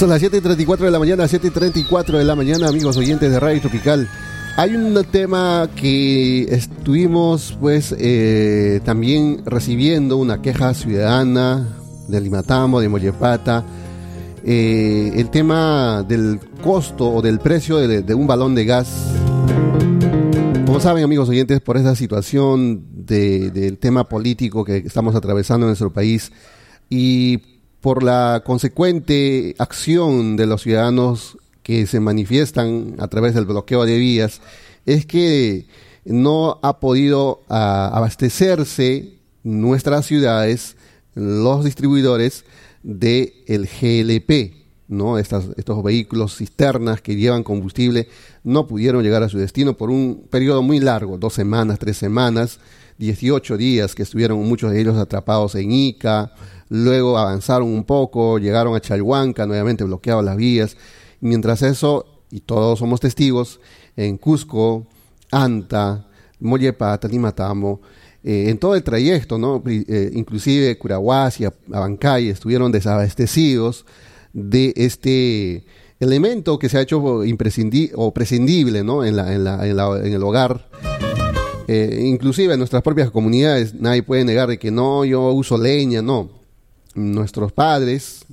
Son las 7.34 de la mañana, 7.34 de la mañana, amigos oyentes de Radio Tropical. Hay un tema que estuvimos pues eh, también recibiendo una queja ciudadana de Limatamo, de Mollepata. Eh, el tema del costo o del precio de, un balón de gas. Como saben amigos oyentes, por esa situación del tema político que estamos atravesando en nuestro país y por la consecuente acción de los ciudadanos que se manifiestan a través del bloqueo de vías, es que no ha podido ah, abastecerse nuestras ciudades, los distribuidores del el GLP, ¿no? estos vehículos cisternas que llevan combustible no pudieron llegar a su destino por un periodo muy largo, dos semanas, tres semanas, 18 días que estuvieron muchos de ellos atrapados en Ica, luego avanzaron un poco, llegaron a Chalhuanca, nuevamente bloqueaban las vías. Mientras eso, y todos somos testigos, en Cusco, Anta, Mollepata, Limatamo, eh, en todo el trayecto, ¿no? Eh, inclusive Curahuasi, Abancay, estuvieron desabastecidos de este elemento que se ha hecho imprescindible o prescindible ¿no? en, la, en, la, en, el hogar. Eh, inclusive en nuestras propias comunidades nadie puede negar de que no, yo uso leña, no nuestros padres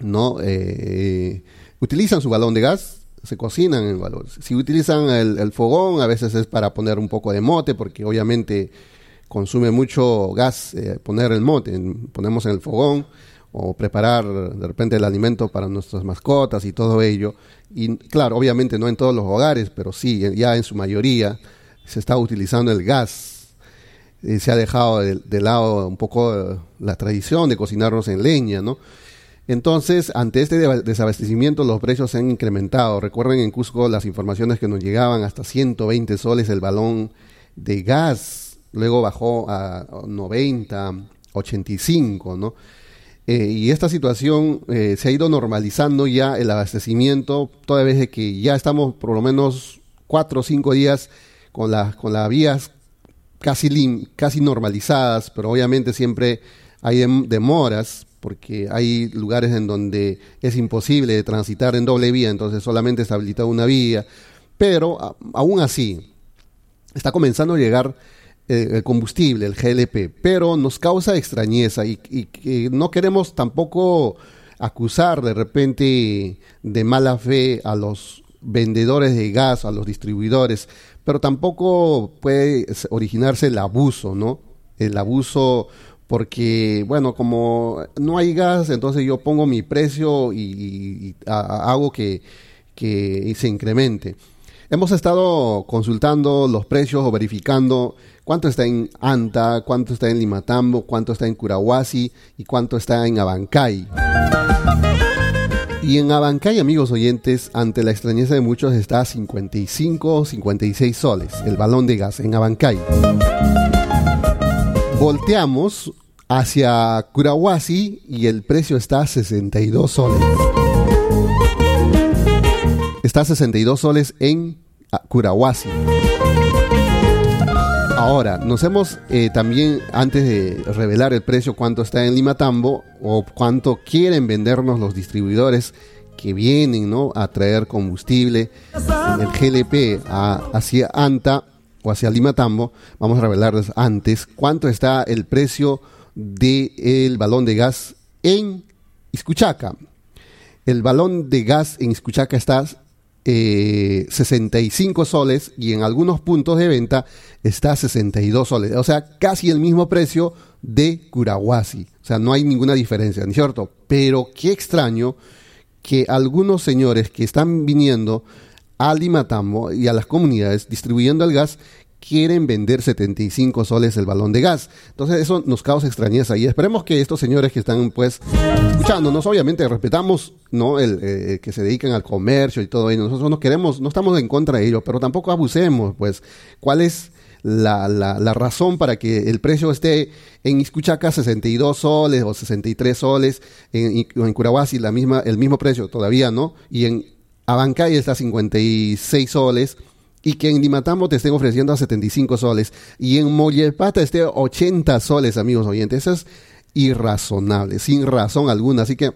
no eh, utilizan su balón de gas, se cocinan en balón. Si utilizan el, fogón, a veces es para poner un poco de mote, porque obviamente consume mucho gas eh, poner el mote. Ponemos en el fogón o preparar de repente el alimento para nuestras mascotas y todo ello. Y claro, obviamente no en todos los hogares, pero sí, ya en su mayoría se está utilizando el gas eh, se ha dejado de, lado un poco eh, la tradición de cocinarnos en leña, ¿no? Entonces, ante este desabastecimiento, los precios se han incrementado. Recuerden en Cusco las informaciones que nos llegaban hasta 120 soles el balón de gas, luego bajó a 90, 85, ¿no? Eh, y esta situación se ha ido normalizando ya el abastecimiento, toda vez que ya estamos por lo menos cuatro o cinco días con, las con las vías casi, casi normalizadas, pero obviamente siempre hay demoras porque hay lugares en donde es imposible transitar en doble vía, entonces solamente está habilitada una vía, pero aún así está comenzando a llegar eh, el combustible, el GLP, pero nos causa extrañeza y, y, no queremos tampoco acusar de repente de mala fe a los vendedores de gas, a los distribuidores, pero tampoco puede originarse el abuso, ¿no? El abuso porque, bueno, como no hay gas, entonces yo pongo mi precio y, hago que, que se incremente. Hemos estado consultando los precios o verificando cuánto está en Anta, cuánto está en Limatambo, cuánto está en Curahuasi y cuánto está en Abancay. Y en Abancay, amigos oyentes, ante la extrañeza de muchos, está a 55 o 56 soles el balón de gas en Abancay. Volteamos hacia Curahuasi y el precio está a 62 soles. Está a 62 soles en Curahuasi. Ahora, nos hemos eh, también, antes de revelar el precio, cuánto está en Limatambo o cuánto quieren vendernos los distribuidores que vienen ¿no? a traer combustible, el GLP hacia Anta o hacia Limatambo, vamos a revelarles antes cuánto está el precio del balón de gas en Iscuchaca. El balón de gas en Iscuchaca está 65 eh, soles y en algunos puntos de venta está a 62 soles. O sea, casi el mismo precio de Curahuasi. O sea, no hay ninguna diferencia, ¿no es cierto? Pero qué extraño que algunos señores que están viniendo a Limatambo y a las comunidades distribuyendo el gas quieren vender 75 soles el balón de gas. Entonces eso nos causa extrañeza y esperemos que estos señores que están pues escuchándonos, obviamente respetamos no el eh, que se dedican al comercio y todo ello, nosotros no queremos, no estamos en contra de ello, pero tampoco abusemos, pues cuál es la, la, razón para que el precio esté en Iscuchaca 62 soles o 63 soles, en, en Curahuasi la misma, el mismo precio todavía, ¿no? Y en Abancay está 56 soles y que en Limatambo te estén ofreciendo a 75 soles y en Mollepata esté a 80 soles, amigos oyentes. Eso es irrazonable, sin razón alguna. Así que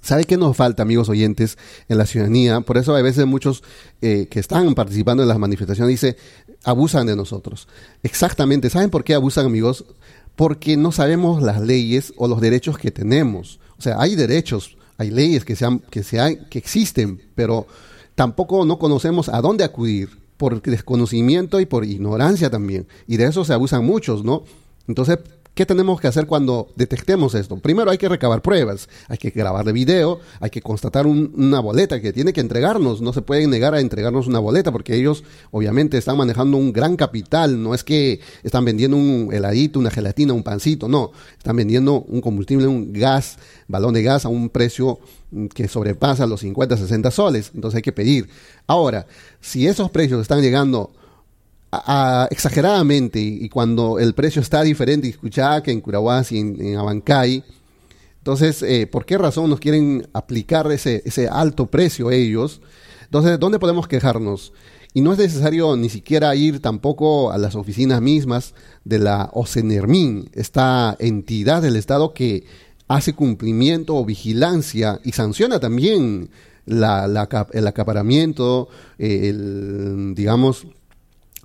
¿Sabe qué nos falta, amigos oyentes, en la ciudadanía? Por eso a veces muchos eh, que están participando en las manifestaciones dicen, abusan de nosotros. Exactamente. ¿Saben por qué abusan, amigos? Porque no sabemos las leyes o los derechos que tenemos. O sea, hay derechos, hay leyes que, sean, que, sean, que existen, pero tampoco no conocemos a dónde acudir por desconocimiento y por ignorancia también. Y de eso se abusan muchos, ¿no? Entonces, ¿Qué tenemos que hacer cuando detectemos esto? Primero hay que recabar pruebas, hay que grabar de video, hay que constatar una boleta que tiene que entregarnos. No se pueden negar a entregarnos una boleta porque ellos obviamente están manejando un gran capital. No es que están vendiendo un heladito, una gelatina, un pancito, no. Están vendiendo un combustible, un gas, balón de gas a un precio que sobrepasa los 50, 60 soles. Entonces hay que pedir. Ahora, si esos precios están llegando exageradamente y, cuando el precio está diferente en que en Curahuasi, y en, Abancay. Entonces, eh, ¿por qué razón nos quieren aplicar ese, ese alto precio ellos? Entonces, ¿dónde podemos quejarnos? Y no es necesario ni siquiera ir tampoco a las oficinas mismas de la OCENERMIN, esta entidad del Estado que hace cumplimiento o vigilancia y sanciona también la, el acaparamiento, el, digamos,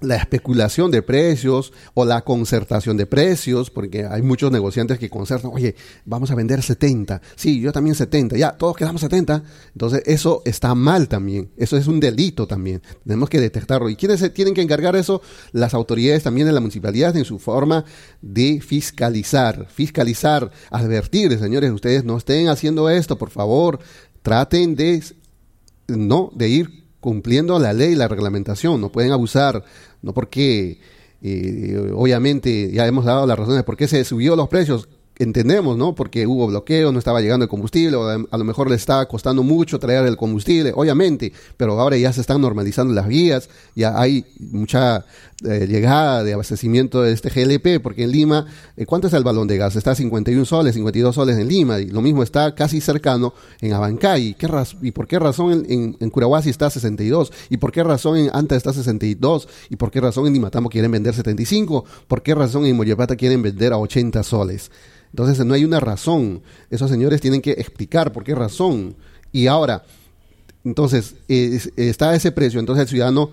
la especulación de precios o la concertación de precios, porque hay muchos negociantes que concertan, oye, vamos a vender 70, sí, yo también 70, ya, todos quedamos 70, entonces eso está mal también, eso es un delito también, tenemos que detectarlo. ¿Y quiénes se tienen que encargar eso? Las autoridades también de la municipalidad en su forma de fiscalizar, fiscalizar, advertir, señores, ustedes no estén haciendo esto, por favor, traten de, no, de ir cumpliendo la ley y la reglamentación, no pueden abusar, no porque, eh, obviamente, ya hemos dado las razones de por qué se subió los precios, entendemos, ¿no? Porque hubo bloqueo, no estaba llegando el combustible, o a lo mejor le estaba costando mucho traer el combustible, obviamente, pero ahora ya se están normalizando las vías, ya hay mucha eh, llegada de abastecimiento de este GLP, porque en Lima, eh, ¿cuánto está el balón de gas? Está a 51 soles, 52 soles en Lima, y lo mismo está casi cercano en Abancay. ¿Qué ¿Y por qué razón en, en, Curahuasi está a 62? ¿Y por qué razón en Anta está a 62? ¿Y por qué razón en Limatambo quieren vender 75? ¿Por qué razón en Moyapata quieren vender a 80 soles? Entonces no hay una razón. Esos señores tienen que explicar por qué razón. Y ahora, entonces, está ese precio. Entonces el ciudadano,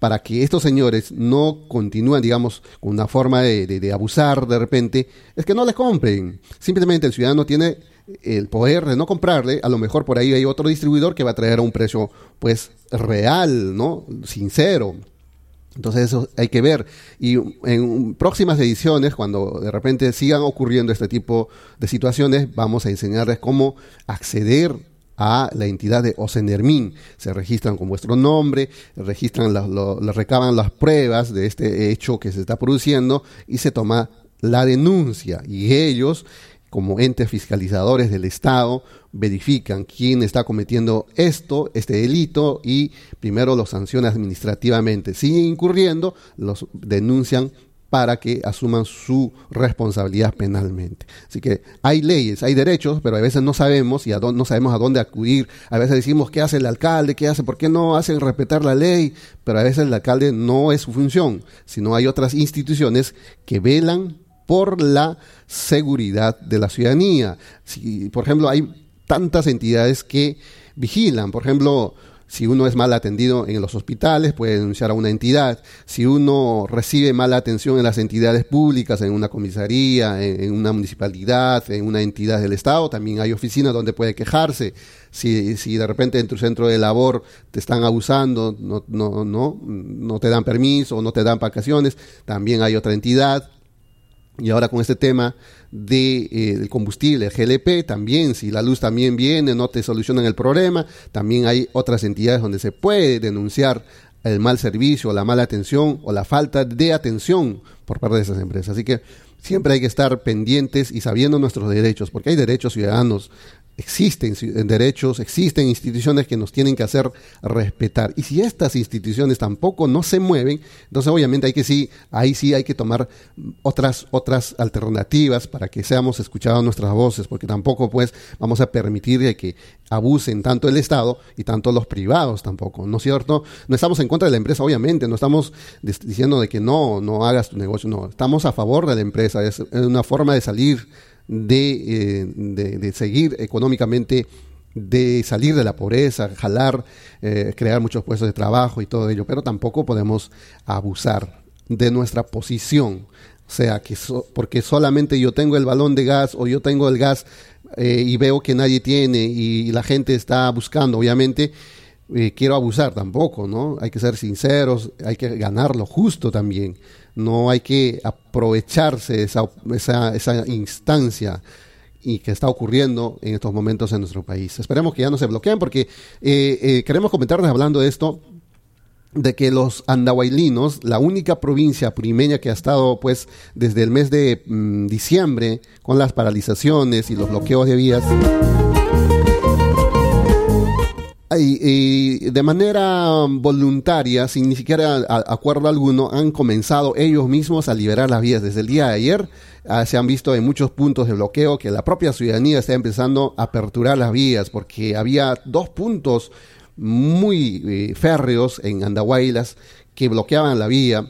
para que estos señores no continúen, digamos, con una forma de, abusar de repente, es que no les compren. Simplemente el ciudadano tiene el poder de no comprarle, a lo mejor por ahí hay otro distribuidor que va a traer a un precio pues real, ¿no? Sincero. Entonces eso hay que ver. Y en próximas ediciones, cuando de repente sigan ocurriendo este tipo de situaciones, vamos a enseñarles cómo acceder a la entidad de Ocenermin. Se registran con vuestro nombre, registran, lo, recaban las pruebas de este hecho que se está produciendo y se toma la denuncia. Y ellos como entes fiscalizadores del Estado, verifican quién está cometiendo esto, este delito, y primero los sancionan administrativamente. Siguen incurriendo, los denuncian para que asuman su responsabilidad penalmente. Así que hay leyes, hay derechos, pero a veces no sabemos y a no sabemos a dónde acudir. A veces decimos qué hace el alcalde, qué hace, por qué no hacen respetar la ley, pero a veces el alcalde no es su función, sino hay otras instituciones que velan por la seguridad de la ciudadanía. Si, por ejemplo, hay tantas entidades que vigilan, por ejemplo, si uno es mal atendido en los hospitales, puede denunciar a una entidad. Si uno recibe mala atención en las entidades públicas, en una comisaría, en, una municipalidad, en una entidad del Estado, también hay oficinas donde puede quejarse. Si, si de repente en tu centro de labor te están abusando, no, no, no, no te dan permiso, no te dan vacaciones, también hay otra entidad y ahora con este tema de, eh, combustible, el GLP, también, si la luz también viene, no te solucionan el problema, también hay otras entidades donde se puede denunciar el mal servicio, la mala atención o la falta de atención por parte de esas empresas. Así que siempre hay que estar pendientes y sabiendo nuestros derechos, porque hay derechos ciudadanos existen derechos, existen instituciones que nos tienen que hacer respetar. Y si estas instituciones tampoco no se mueven, entonces obviamente hay que sí, ahí sí hay que tomar otras, otras alternativas para que seamos escuchados nuestras voces, porque tampoco pues vamos a permitir que abusen tanto el Estado y tanto los privados tampoco, ¿no es cierto? No estamos en contra de la empresa, obviamente, no estamos diciendo de que no, no hagas tu negocio, no, estamos a favor de la empresa, es una forma de salir eh, de, de, seguir económicamente de salir de la pobreza, jalar, eh, crear muchos puestos de trabajo y todo ello, pero tampoco podemos abusar de nuestra posición. O sea, que porque solamente yo tengo el balón de gas o yo tengo el gas eh, y veo que nadie tiene y la gente está buscando, obviamente, eh, quiero abusar tampoco, ¿no? Hay que ser sinceros, hay que ganar lo justo también. No hay que aprovecharse esa, esa, esa instancia y que está ocurriendo en estos momentos en nuestro país. Esperemos que ya no se bloqueen porque eh, eh, queremos comentarles hablando de esto de que los andahuaylinos, la única provincia primeña que ha estado pues desde el mes de mm, diciembre con las paralizaciones y los bloqueos de vías, y, de manera voluntaria, sin ni siquiera acuerdo alguno, han comenzado ellos mismos a liberar las vías. Desde el día de ayer ah, se han visto en muchos puntos de bloqueo que la propia ciudadanía está empezando a aperturar las vías porque había dos puntos muy eh, férreos en Andahuaylas que bloqueaban la vía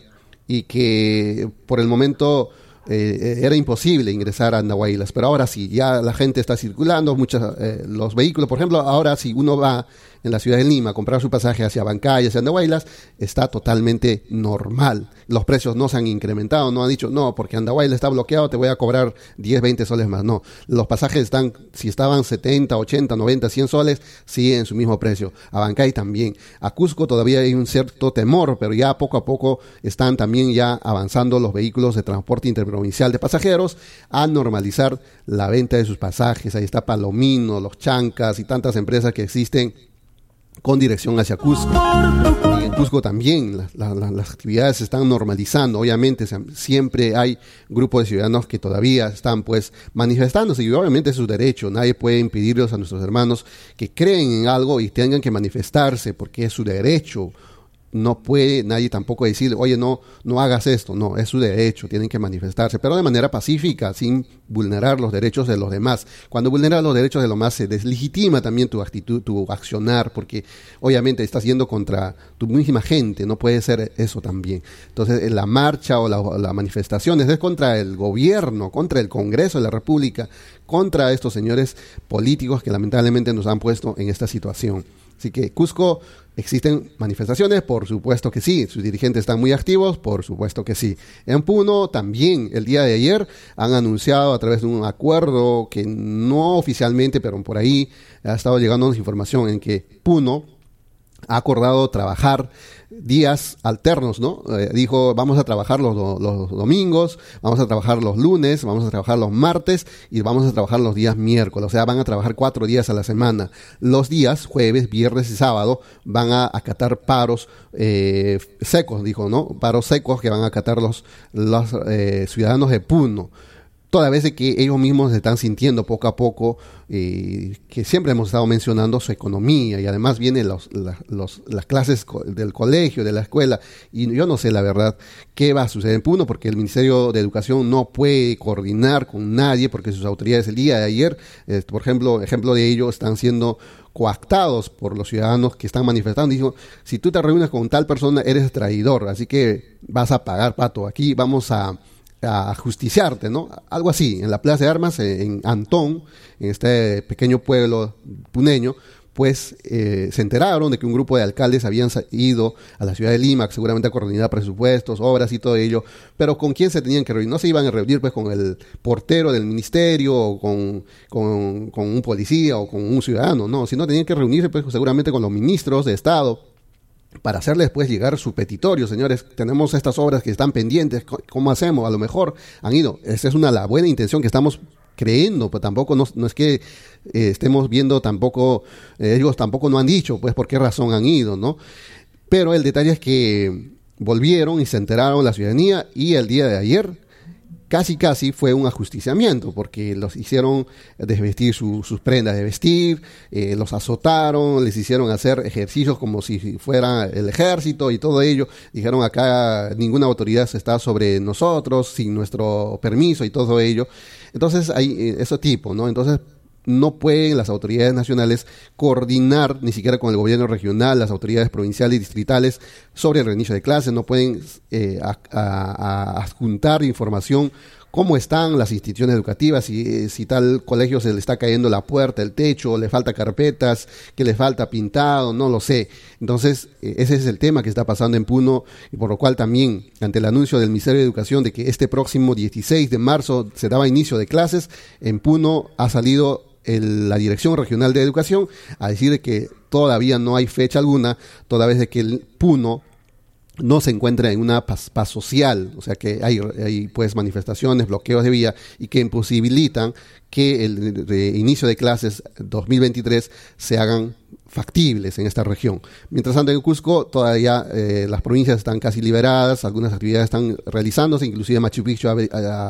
y que por el momento eh, era imposible ingresar a Andahuaylas, pero ahora sí, ya la gente está circulando, muchos eh, los vehículos, por ejemplo, ahora si uno va en la ciudad de Lima, comprar su pasaje hacia Bancay, hacia Andahuaylas, está totalmente normal. Los precios no se han incrementado, no han dicho, no, porque Andahuaylas está bloqueado, te voy a cobrar 10, 20 soles más. No, los pasajes están, si estaban 70, 80, 90, 100 soles, siguen en su mismo precio. A Bancay también. A Cusco todavía hay un cierto temor, pero ya poco a poco están también ya avanzando los vehículos de transporte interprovincial de pasajeros a normalizar la venta de sus pasajes. Ahí está Palomino, los Chancas y tantas empresas que existen con dirección hacia Cusco. Y en Cusco también las actividades se están normalizando. Obviamente siempre hay grupos de ciudadanos que todavía están pues manifestándose y obviamente es su derecho. Nadie puede impedirlos a nuestros hermanos que creen en algo y tengan que manifestarse porque es su derecho no puede nadie tampoco decir, oye, no, no hagas esto, no, es su derecho, tienen que manifestarse, pero de manera pacífica, sin vulnerar los derechos de los demás. Cuando vulneras los derechos de los demás, se deslegitima también tu actitud, tu accionar, porque obviamente estás yendo contra tu misma gente, no puede ser eso también. Entonces, la marcha o la, la manifestación es contra el gobierno, contra el Congreso de la República, contra estos señores políticos que lamentablemente nos han puesto en esta situación. Así que Cusco, ¿existen manifestaciones? Por supuesto que sí. Sus dirigentes están muy activos, por supuesto que sí. En Puno también, el día de ayer, han anunciado a través de un acuerdo que no oficialmente, pero por ahí ha estado llegando información en que Puno ha acordado trabajar días alternos, ¿no? Eh, dijo, vamos a trabajar los, los, domingos, vamos a trabajar los lunes, vamos a trabajar los martes y vamos a trabajar los días miércoles. O sea, van a trabajar cuatro días a la semana. Los días, jueves, viernes y sábado, van a acatar paros eh, secos, dijo, ¿no? Paros secos que van a acatar los, los eh, ciudadanos de Puno toda vez que ellos mismos se están sintiendo poco a poco, eh, que siempre hemos estado mencionando su economía y además vienen los, las clases del colegio, de la escuela, y yo no sé la verdad qué va a suceder en Puno, porque el Ministerio de Educación no puede coordinar con nadie, porque sus autoridades el día de ayer, eh, por ejemplo, ejemplo de ello, están siendo coactados por los ciudadanos que están manifestando. Dijo, si tú te reúnes con tal persona, eres traidor, así que vas a pagar, pato. Aquí vamos a a justiciarte, ¿no? Algo así, en la Plaza de Armas, eh, en Antón, en este pequeño pueblo puneño, pues eh, se enteraron de que un grupo de alcaldes habían ido a la ciudad de Lima, seguramente a coordinar presupuestos, obras y todo ello, pero ¿con quién se tenían que reunir? No se iban a reunir pues con el portero del ministerio o con, con, un policía o con un ciudadano, no, sino tenían que reunirse pues seguramente con los ministros de Estado, para hacerles después llegar su petitorio, señores, tenemos estas obras que están pendientes, ¿cómo hacemos? A lo mejor han ido, esa es una la buena intención que estamos creyendo, pues tampoco no, es que eh, estemos viendo tampoco, eh, ellos tampoco no han dicho, pues por qué razón han ido, ¿no? Pero el detalle es que volvieron y se enteraron la ciudadanía y el día de ayer casi casi fue un ajusticiamiento, porque los hicieron desvestir sus prendas de vestir, eh, los azotaron, les hicieron hacer ejercicios como si fuera el ejército y todo ello. Dijeron acá ninguna autoridad está sobre nosotros, sin nuestro permiso y todo ello. Entonces hay eh, ese tipo, ¿no? Entonces no pueden las autoridades nacionales coordinar ni siquiera con el gobierno regional, las autoridades provinciales y distritales sobre el reinicio de clases, no pueden eh, adjuntar información cómo están las instituciones educativas, si, eh, si tal colegio se le está cayendo la puerta, el techo, le falta carpetas, que le falta pintado, no lo sé. Entonces, eh, ese es el tema que está pasando en Puno y por lo cual también, ante el anuncio del Ministerio de Educación de que este próximo 16 de marzo se daba inicio de clases, en Puno ha salido la Dirección Regional de Educación a decir que todavía no hay fecha alguna, toda vez de que el Puno no se encuentra en una paz, social, o sea que hay, hay, pues manifestaciones, bloqueos de vía y que imposibilitan que el inicio de clases 2023 se hagan factibles en esta región. Mientras tanto en Cusco todavía eh, las provincias están casi liberadas, algunas actividades están realizándose, inclusive Machu Picchu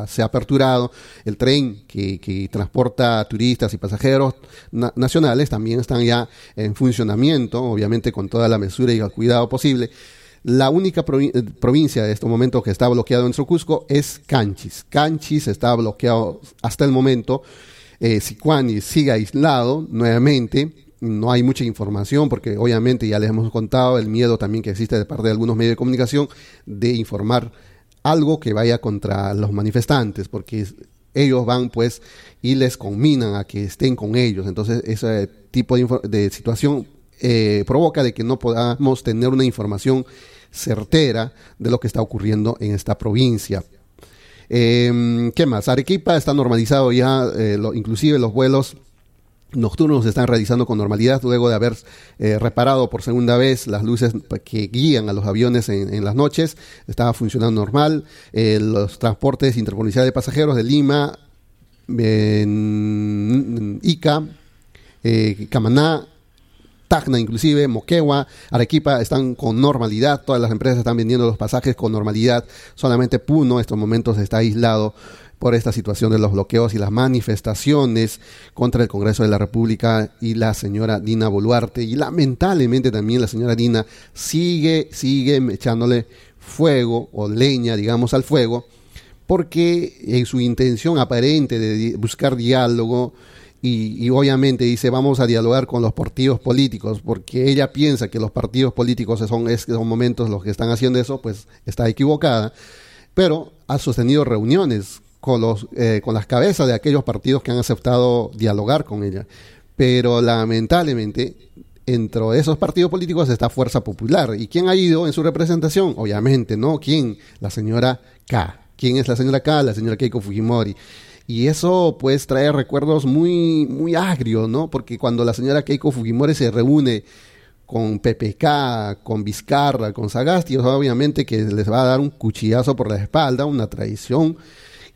se ha aperturado, el tren que, transporta turistas y pasajeros nacionales también están ya en funcionamiento, obviamente con toda la mesura y el cuidado posible. La única eh, provincia de este momento que está bloqueado en nuestro Cusco es Canchis. Canchis está bloqueado hasta el momento. Eh, Sicuani sigue aislado nuevamente. No hay mucha información porque obviamente ya les hemos contado el miedo también que existe de parte de algunos medios de comunicación de informar algo que vaya contra los manifestantes porque ellos van pues y les conminan a que estén con ellos. Entonces ese tipo de, situación eh, provoca de que no podamos tener una información certera de lo que está ocurriendo en esta provincia. Em, ¿Qué más? Arequipa está normalizado ya, eh, inclusive los vuelos nocturnos se están realizando con normalidad luego de haber eh, reparado por segunda vez las luces que guían a los aviones en, las noches. Estaba funcionando normal. los transportes interprovinciales de pasajeros de Lima, Ica, Camaná, Tacna inclusive, Moquegua, Arequipa están con normalidad, todas las empresas están vendiendo los pasajes con normalidad, solamente Puno en estos momentos está aislado por esta situación de los bloqueos y las manifestaciones contra el Congreso de la República y la señora Dina Boluarte. Y lamentablemente también la señora Dina sigue, sigue echándole fuego o leña, digamos, al fuego, porque en su intención aparente de buscar diálogo, y, obviamente dice vamos a dialogar con los partidos políticos porque ella piensa que los partidos políticos son estos momentos los que están haciendo eso pues está equivocada pero ha sostenido reuniones con los eh, con las cabezas de aquellos partidos que han aceptado dialogar con ella. Pero lamentablemente entre esos partidos políticos está Fuerza Popular. Y quién ha ido en su representación obviamente no quién la señora K. Quién es la señora K la señora Keiko Fujimori. Y eso pues trae recuerdos muy, muy agrios, ¿no? Porque cuando la señora Keiko Fujimori se reúne con PPK, con Vizcarra, con Sagasti, obviamente que les va a dar un cuchillazo por la espalda, una traición,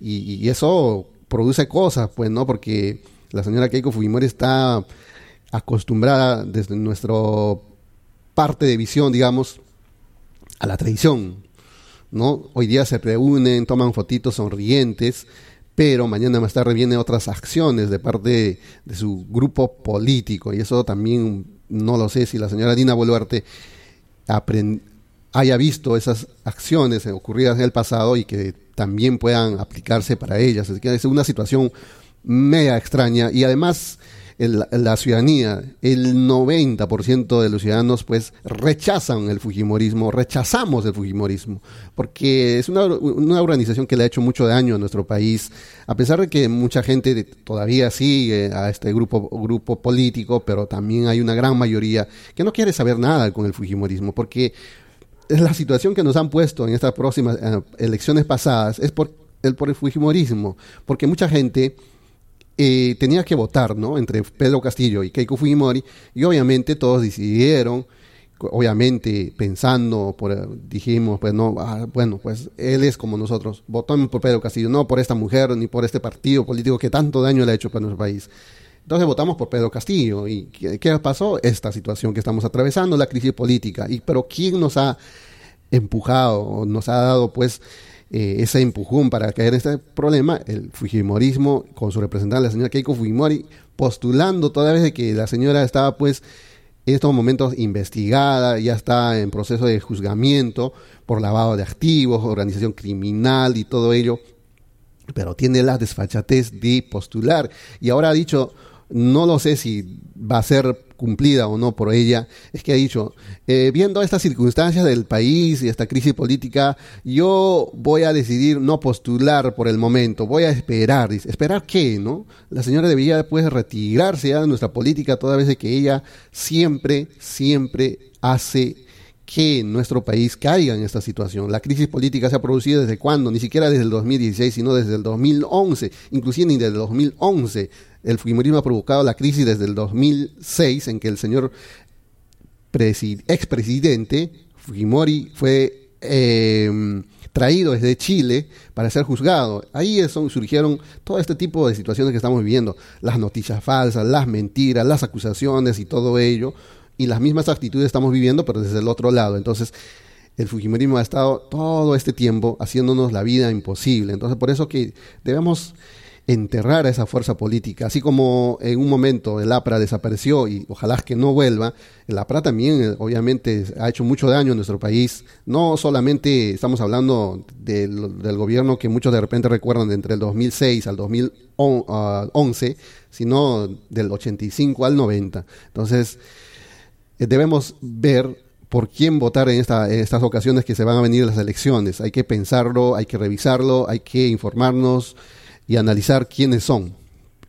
y, eso produce cosas, pues, ¿no? Porque la señora Keiko Fujimori está acostumbrada desde nuestra parte de visión, digamos, a la traición, ¿no? Hoy día se reúnen, toman fotitos sonrientes, pero mañana más tarde vienen otras acciones de parte de, su grupo político y eso también no lo sé si la señora Dina Boluarte haya visto esas acciones ocurridas en el pasado y que también puedan aplicarse para ellas. Es que es una situación mega extraña y además la ciudadanía, el 90% de los ciudadanos pues rechazan el Fujimorismo, rechazamos el Fujimorismo, porque es una, una, organización que le ha hecho mucho daño a nuestro país, a pesar de que mucha gente todavía sigue a este grupo, grupo político, pero también hay una gran mayoría que no quiere saber nada con el Fujimorismo, porque la situación que nos han puesto en estas próximas eh, elecciones pasadas es por el, por el Fujimorismo, porque mucha gente eh, tenía que votar, ¿no? Entre Pedro Castillo y Keiko Fujimori, y obviamente todos decidieron, obviamente pensando, por, dijimos, pues no, ah, bueno, pues él es como nosotros, votamos por Pedro Castillo, no por esta mujer ni por este partido político que tanto daño le ha hecho para nuestro país. Entonces votamos por Pedro Castillo. ¿Y qué, pasó? Esta situación que estamos atravesando, la crisis política. Y, pero ¿quién nos ha empujado, nos ha dado pues eh, ese empujón para caer en este problema, el Fujimorismo con su representante, la señora Keiko Fujimori, postulando toda vez que la señora estaba pues en estos momentos investigada, ya está en proceso de juzgamiento por lavado de activos, organización criminal y todo ello, pero tiene la desfachatez de postular. Y ahora ha dicho, no lo sé si va a ser cumplida o no por ella, es que ha dicho, eh, viendo estas circunstancias del país y esta crisis política, yo voy a decidir no postular por el momento, voy a esperar. Dice, ¿esperar qué? ¿No? La señora debería pues retirarse ya de nuestra política toda vez que ella siempre, siempre hace que nuestro país caiga en esta situación. La crisis política se ha producido desde cuándo? Ni siquiera desde el 2016, sino desde el 2011, inclusive ni desde el 2011 el Fujimorismo ha provocado la crisis desde el 2006, en que el señor expresidente Fujimori fue em, traído desde Chile para ser juzgado. Ahí surgieron todo este tipo de situaciones que estamos viviendo, las noticias falsas, las mentiras, las acusaciones y todo ello, y las mismas actitudes estamos viviendo, pero desde el otro lado. Entonces, el Fujimorismo ha estado todo este tiempo haciéndonos la vida imposible. Entonces, por eso que debemos enterrar a esa fuerza política, así como en un momento el APRA desapareció y ojalá que no vuelva, el APRA también eh, obviamente ha hecho mucho daño en nuestro país, no solamente estamos hablando del, gobierno que muchos de repente recuerdan de entre el 2006 al 2011, sino del 85 al 90. Entonces, eh, debemos ver por quién votar en estas ocasiones que se van a venir las elecciones. Hay que pensarlo, hay que revisarlo, hay que informarnos y analizar quiénes son,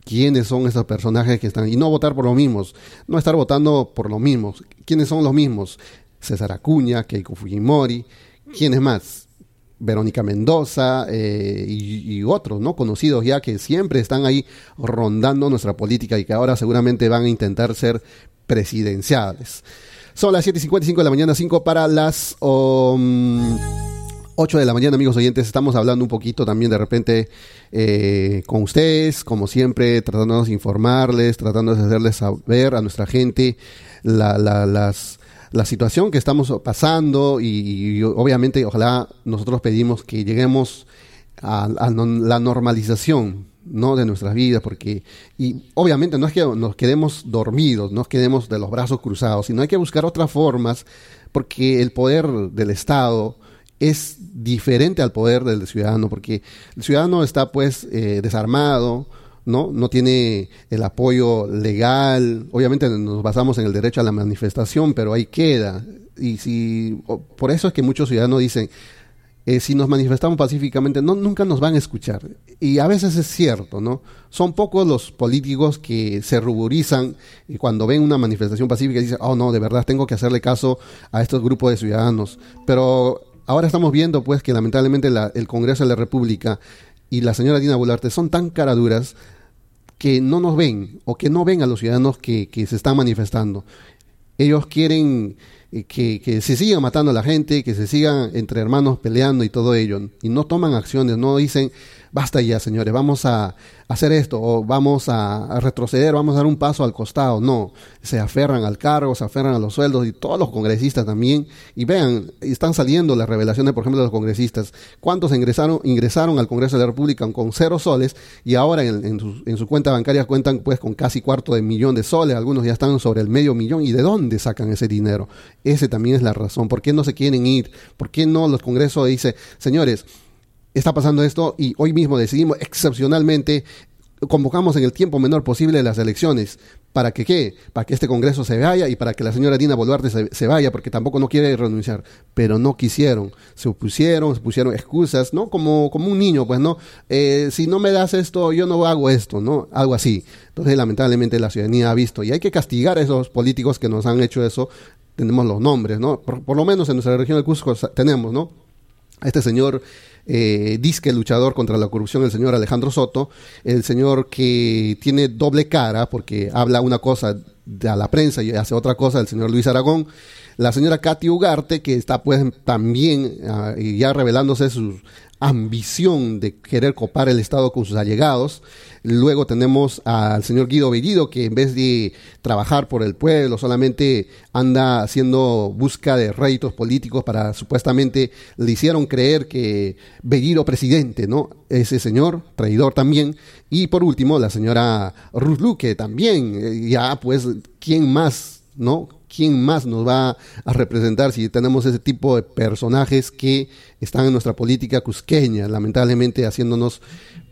quiénes son esos personajes que están, y no votar por los mismos, no estar votando por los mismos, quiénes son los mismos, César Acuña, Keiko Fujimori, quiénes más, Verónica Mendoza eh, y, otros, ¿no? Conocidos ya que siempre están ahí rondando nuestra política y que ahora seguramente van a intentar ser presidenciales. Son las 7.55 de la mañana, 5 para las... Um, 8 de la mañana, amigos oyentes, estamos hablando un poquito también de repente eh, con ustedes, como siempre, tratando de informarles, tratando de hacerles saber a nuestra gente la, la, las, la situación que estamos pasando y, obviamente ojalá nosotros pedimos que lleguemos a, la normalización ¿no? de nuestras vidas, porque, y obviamente no es que nos quedemos dormidos, no quedemos de los brazos cruzados, sino hay que buscar otras formas, porque el poder del Estado, es diferente al poder del ciudadano, porque el ciudadano está pues eh, desarmado, ¿no? No tiene el apoyo legal, obviamente nos basamos en el derecho a la manifestación, pero ahí queda. Y si, por eso es que muchos ciudadanos dicen, eh, si nos manifestamos pacíficamente, no, nunca nos van a escuchar. Y a veces es cierto, ¿no? Son pocos los políticos que se ruborizan y cuando ven una manifestación pacífica dicen, oh no, de verdad tengo que hacerle caso a estos grupos de ciudadanos. Pero Ahora estamos viendo pues que lamentablemente el Congreso de la República y la señora Dina Bularte son tan caraduras que no nos ven o que no ven a los ciudadanos que, que se están manifestando. Ellos quieren eh, que, que, se siga matando a la gente, que se sigan entre hermanos peleando y todo ello, y no toman acciones, no dicen, basta ya, señores, vamos a hacer esto, o vamos a, retroceder, vamos a dar un paso al costado. No, se aferran al cargo, se aferran a los sueldos y todos los congresistas también. Y vean, están saliendo las revelaciones, por ejemplo, de los congresistas. ¿Cuántos ingresaron, ingresaron al Congreso de la República con cero soles y ahora en, su, en su cuenta bancaria cuentan pues con casi cuarto de millón de soles? Algunos ya están sobre el medio millón. ¿Y de dónde sacan ese dinero? Ese también es la razón. ¿Por qué no se quieren ir? ¿Por qué no los congresos dicen, señores, está pasando esto y hoy mismo decidimos excepcionalmente convocamos en el tiempo menor posible las elecciones. ¿Para que qué? Para que este Congreso se vaya y para que la señora Dina Boluarte se, vaya, porque tampoco no quiere renunciar. Pero no quisieron, se opusieron, se pusieron excusas, ¿no? Como, como un niño, pues, ¿no? Eh, si no me das esto, yo no hago esto, ¿no? Algo así. Entonces, lamentablemente, la ciudadanía ha visto y hay que castigar a esos políticos que nos han hecho eso. Tenemos los nombres, ¿no? Por, por lo menos en nuestra región del Cusco tenemos, ¿no? A este señor eh, disque luchador contra la corrupción, el señor Alejandro Soto, el señor que tiene doble cara porque habla una cosa a la prensa y hace otra cosa el señor Luis Aragón, la señora Katy Ugarte, que está pues también ah, ya revelándose su ambición de querer copar el Estado con sus allegados, Luego tenemos al señor Guido Bellido, que en vez de trabajar por el pueblo, solamente anda haciendo busca de réditos políticos para supuestamente le hicieron creer que Bellido presidente, ¿no? Ese señor, traidor también. Y por último, la señora Ruth Luque también. Eh, ya, pues, ¿quién más, no? ¿Quién más nos va a representar si tenemos ese tipo de personajes que están en nuestra política cusqueña, lamentablemente haciéndonos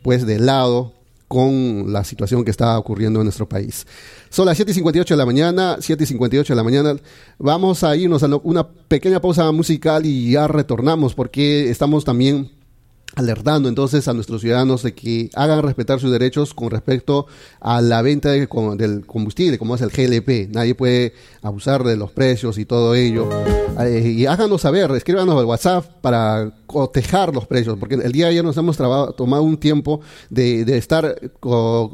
pues de lado con la situación que está ocurriendo en nuestro país. Son las 7 y 58 de la mañana, 7 y 58 de la mañana. Vamos a irnos a una pequeña pausa musical y ya retornamos porque estamos también alertando entonces a nuestros ciudadanos de que hagan respetar sus derechos con respecto a la venta del combustible, como es el GLP. Nadie puede abusar de los precios y todo ello. Eh, y háganos saber, escríbanos al WhatsApp para cotejar los precios, porque el día de ayer nos hemos tomado un tiempo de, estar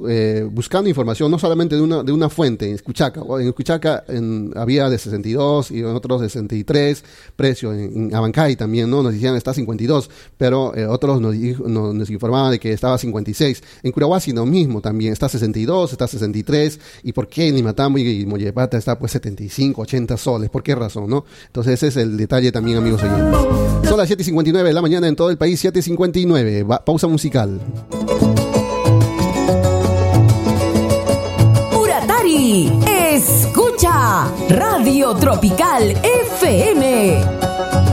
eh, buscando información, no solamente de una, de una fuente, en Escuchaca. En Escuchaca había de 62 y en otros de 63 precios. En, Abancay también, ¿no? Nos decían está 52, pero eh, otros nos, nos, informaban de que estaba 56. En Curahuasi lo mismo también, está 62, está 63. ¿Y por qué en Limatambo y, Mollepata está pues 75, 80 soles? ¿Por qué razón, no? Entonces ese es el detalle también, amigos oyentes. Son las 7.59 de la mañana en todo el país, 7.59. pausa musical. Puratari, escucha Radio Tropical FM.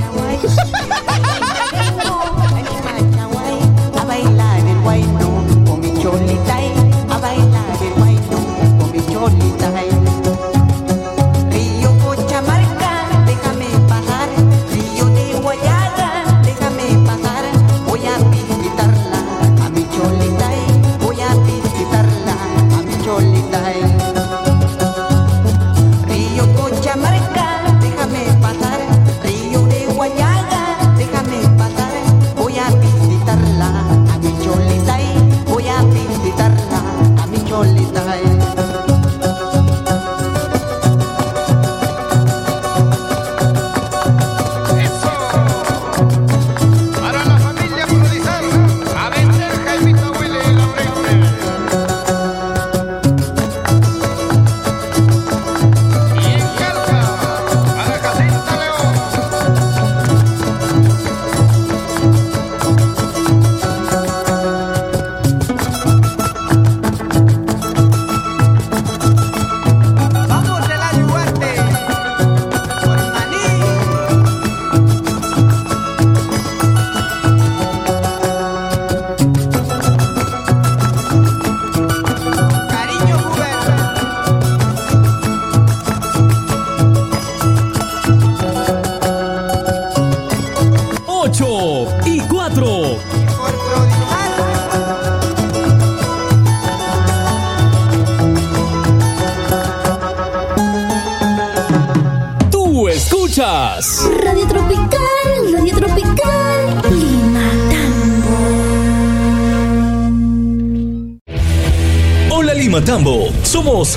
Jolly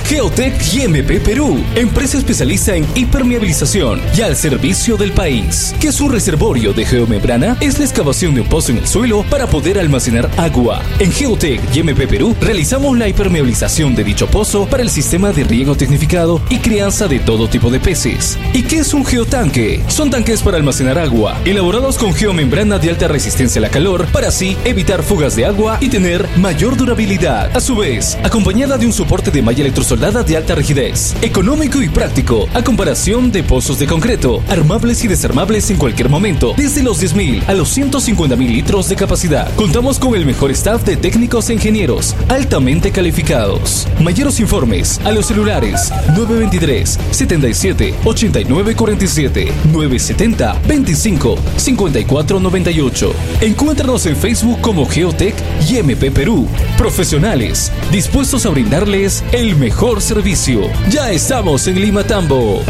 Geotech GMP Perú, empresa especialista en hipermeabilización y al servicio del país. ¿Qué es un reservorio de geomembrana? Es la excavación de un pozo en el suelo para poder almacenar agua. En Geotech GMP Perú realizamos la hipermeabilización de dicho pozo para el sistema de riego tecnificado y crianza de todo tipo de peces. ¿Y qué es un geotanque? Son tanques para almacenar agua, elaborados con geomembrana de alta resistencia a la calor para así evitar fugas de agua y tener mayor durabilidad. A su vez, acompañada de un soporte de malla electrosoldada de alta rigidez, económico y práctico, a comparación de pozos de concreto, armables y desarmables en cualquier momento, desde los 10.000 a los 150.000 litros de capacidad. Contamos con el mejor staff de técnicos e ingenieros, altamente calificados. Mayores informes a los celulares 923 77 89 47 970 25 54 98. Encuéntranos en Facebook como Geotech y MP Perú. Profesionales dispuestos a brindarles el mejor servicio. Ya estamos en Lima Tambo.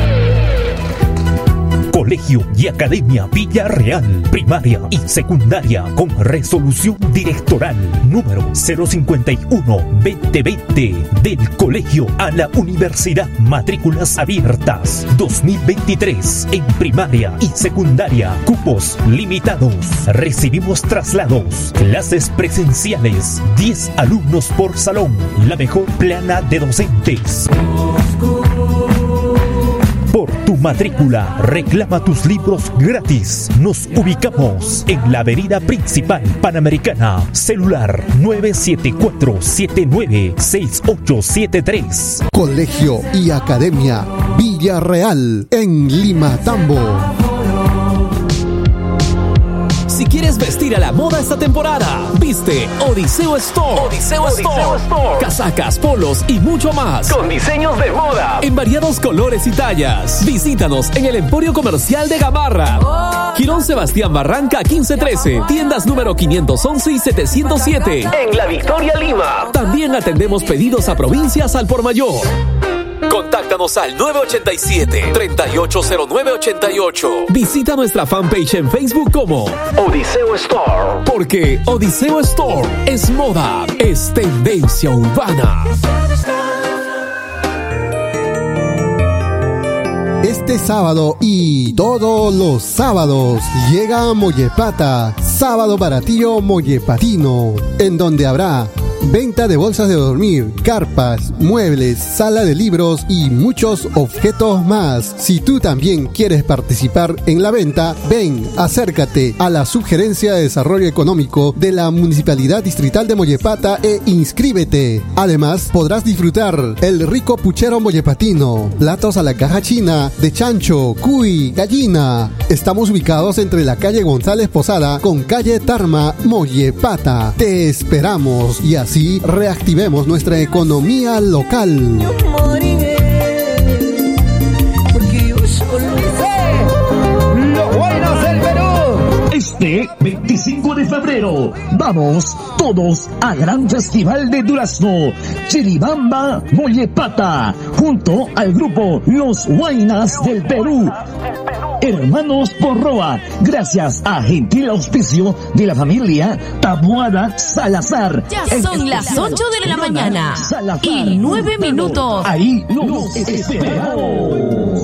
Colegio y Academia Villarreal, primaria y secundaria con resolución directoral número 051-2020 del colegio a la universidad matrículas abiertas 2023 en primaria y secundaria, cupos limitados, recibimos traslados, clases presenciales, 10 alumnos por salón, la mejor plana de docentes. Tu matrícula, reclama tus libros gratis. Nos ubicamos en la avenida principal panamericana. Celular 974-796873. Colegio y Academia Villarreal en Lima Tambo. Si quieres vestir a la moda esta temporada, viste Odiseo Store. Odiseo, Store. Casacas, polos y mucho más. Con diseños de moda. En variados colores y tallas. Visítanos en el Emporio Comercial de Gamarra. Girón Sebastián Barranca 1513. Tiendas número 511 y 707. En La Victoria, Lima. También atendemos pedidos a provincias al por mayor. Contáctanos al 987-380988. Visita nuestra fanpage en Facebook como Odiseo Store. Porque Odiseo Store es moda, es tendencia urbana. Este sábado y todos los sábados llega a Mollepata, Sábado Baratillo Mollepatino, en donde habrá Venta de bolsas de dormir, carpas, muebles, sala de libros y muchos objetos más. Si tú también quieres participar en la venta, ven, acércate a la Subgerencia de Desarrollo Económico de la Municipalidad Distrital de Mollepata e inscríbete. Además, podrás disfrutar el rico puchero mollepatino, platos a la caja china de chancho, cuy, gallina. Estamos ubicados entre la calle González Posada con calle Tarma, Mollepata. Te esperamos y así reactivemos nuestra economía local. Este 25 de febrero, vamos todos al gran festival de Durazno, Chiribamba Mollepata, junto al grupo Los Huaynas del Perú. Hermanos Porroa, gracias a gentil auspicio de la familia Tabuada Salazar. Ya son las 8 de la mañana y 9 minutos. Ahí los esperamos.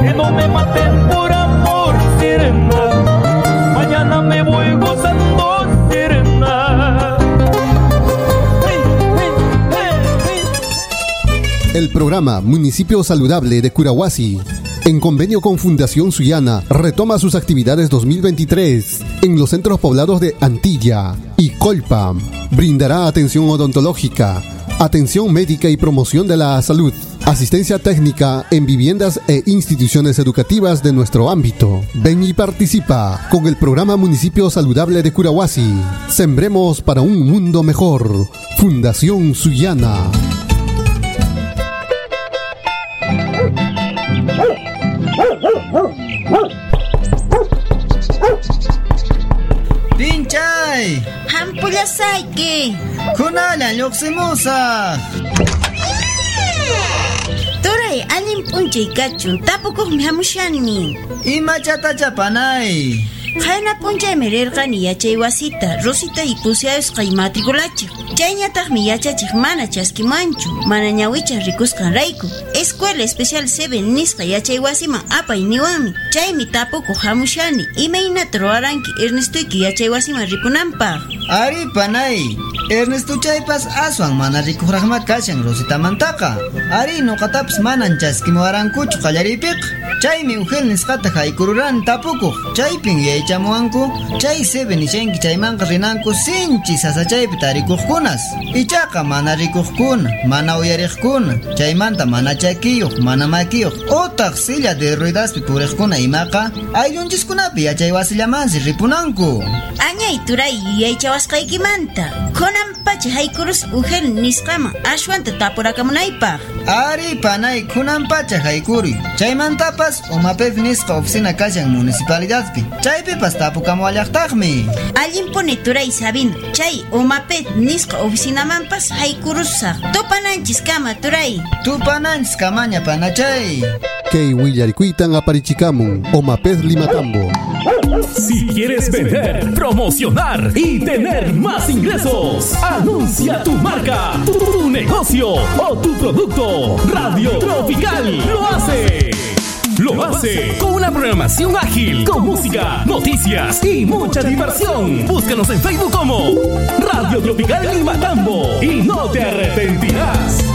Que no me maten por amor, sirena. Mañana me voy gozando, sirena. El programa Municipio Saludable de Curahuasi, en convenio con Fundación Suyana, retoma sus actividades 2023 en los centros poblados de Antilla y Colpa. Brindará atención odontológica, atención médica y promoción de la salud, asistencia técnica en viviendas e instituciones educativas de nuestro ámbito. Ven y participa con el programa Municipio Saludable de Curahuasi. Sembremos para un mundo mejor. Fundación Suyana. ampullasayki Kunala lluqsimusa turay allim ni. tapukuqmi hamushani imachatalla panay Qayna p'unchaymi rirqani yachay wasita Rosita y pusiayusqay matriculachiq. Chayñataqmi yachachiq mana chaskimanchu, mana ñawichaq rikusqanrayku. Escuela Especial 7 nisqa yachay wasiman apay niwanmi. Chaymi tapukuq hamushani. Imaynata ruwaranki Ernestuyki yachay wasiman rikunanpaq. Ari panay. Ernesto chaypas aswan mana rikuqraqma kashan Rositamantaqa. Ari nuqatapas manan chaskimuwarankuchu qallaripiq. Chaymi ujel nisqata haykururan tapukuq. Chaypin yaychamuwanku. Chay sebe nishanki chaymanqa rinanku sinchi sasachaypi tarikuqkunas. Ichaqa mana rikuqkuna, mana uyariqkuna. Chaymanta mana chakiyuq, mana makiyuq. Utaq silla de ruedaspi puriqkuna imaqa. Ayllunchikkunapi yachay wasillamansi ripunanku. Añay turay yaychawasqaykimanta. Kunan pacha haykurus ujel nisqaman ashwanta tapurakamunaypaq. Ari panay kunan pacha haykuri. Chaymantapas umapef nisqa oficina kashan municipalidadpi. Chaypipas tapukamuallaqtaqmi. Allimpuni turay sabino. Chay umapet nisqa oficinamanpas haykurusaq. Tupananchis kama turay. Tupananchis kamaña panachay. Kay Willarikuitan aparichikamun, Omapez Limatambo. Si quieres vender, promocionar y tener más ingresos, anuncia tu marca, tu, tu negocio o tu producto. Radio Tropical lo hace. Lo hace con una programación ágil, con música, noticias y mucha diversión. Búscanos en Facebook como Radio Tropical Limatambo y no te arrepentirás.